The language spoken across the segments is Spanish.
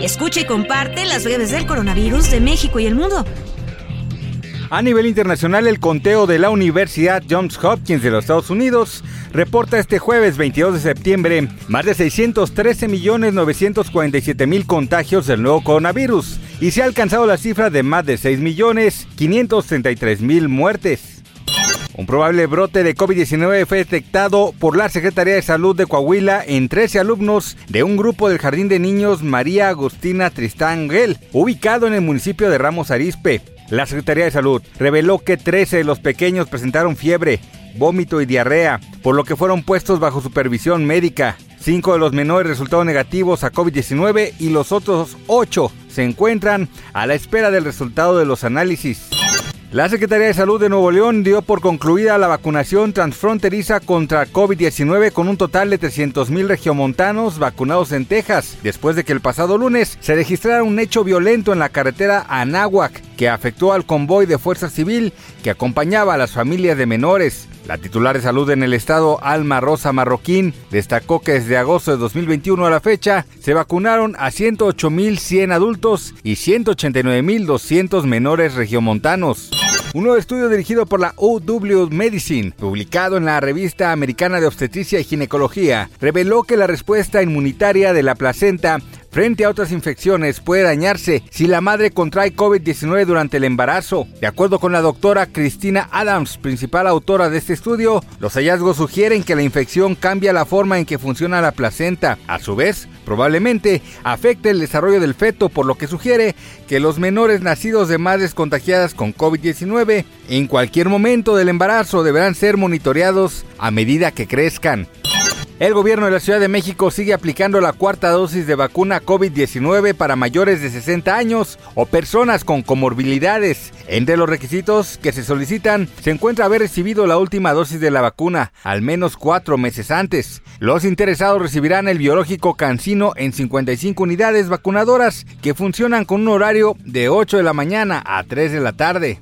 Escucha y comparte las breves del coronavirus de México y el mundo. A nivel internacional, el conteo de la Universidad Johns Hopkins de los Estados Unidos reporta este jueves 22 de septiembre más de 613.947.000 contagios del nuevo coronavirus y se ha alcanzado la cifra de más de 6.533.000 muertes. Un probable brote de COVID-19 fue detectado por la Secretaría de Salud de Coahuila en 13 alumnos de un grupo del Jardín de Niños María Agustina Tristán Gel, ubicado en el municipio de Ramos Arispe. La Secretaría de Salud reveló que 13 de los pequeños presentaron fiebre, vómito y diarrea, por lo que fueron puestos bajo supervisión médica. Cinco de los menores resultaron negativos a COVID-19 y los otros ocho se encuentran a la espera del resultado de los análisis. La Secretaría de Salud de Nuevo León dio por concluida la vacunación transfronteriza contra COVID-19 con un total de 300.000 regiomontanos vacunados en Texas, después de que el pasado lunes se registrara un hecho violento en la carretera Anáhuac que afectó al convoy de Fuerza Civil que acompañaba a las familias de menores. La titular de salud en el estado, Alma Rosa Marroquín, destacó que desde agosto de 2021 a la fecha se vacunaron a 108.100 adultos y 189.200 menores regiomontanos. Un nuevo estudio dirigido por la UW Medicine, publicado en la revista americana de obstetricia y ginecología, reveló que la respuesta inmunitaria de la placenta frente a otras infecciones puede dañarse si la madre contrae COVID-19 durante el embarazo. De acuerdo con la doctora Cristina Adams, principal autora de este estudio, los hallazgos sugieren que la infección cambia la forma en que funciona la placenta. A su vez, probablemente afecte el desarrollo del feto, por lo que sugiere que los menores nacidos de madres contagiadas con COVID-19 en cualquier momento del embarazo deberán ser monitoreados a medida que crezcan. El gobierno de la Ciudad de México sigue aplicando la cuarta dosis de vacuna COVID-19 para mayores de 60 años o personas con comorbilidades. Entre los requisitos que se solicitan se encuentra haber recibido la última dosis de la vacuna al menos cuatro meses antes. Los interesados recibirán el biológico cancino en 55 unidades vacunadoras que funcionan con un horario de 8 de la mañana a 3 de la tarde.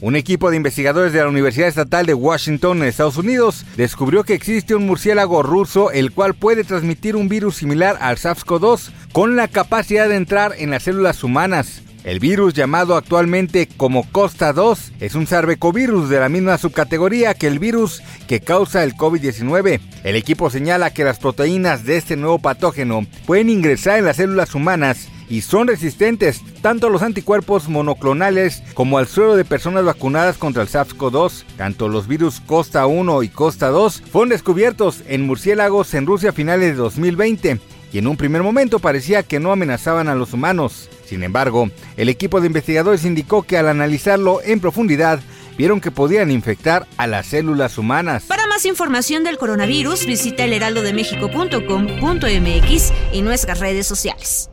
Un equipo de investigadores de la Universidad Estatal de Washington, en Estados Unidos, descubrió que existe un murciélago ruso el cual puede transmitir un virus similar al SARS-CoV-2 con la capacidad de entrar en las células humanas. El virus llamado actualmente como Costa 2 es un sarbecovirus de la misma subcategoría que el virus que causa el COVID-19. El equipo señala que las proteínas de este nuevo patógeno pueden ingresar en las células humanas y son resistentes tanto a los anticuerpos monoclonales como al suero de personas vacunadas contra el SARS-CoV-2. Tanto los virus Costa 1 y Costa 2 fueron descubiertos en murciélagos en Rusia a finales de 2020 y en un primer momento parecía que no amenazaban a los humanos. Sin embargo, el equipo de investigadores indicó que al analizarlo en profundidad, vieron que podían infectar a las células humanas. Para más información del coronavirus, visita elheraldodemexico.com.mx y nuestras redes sociales.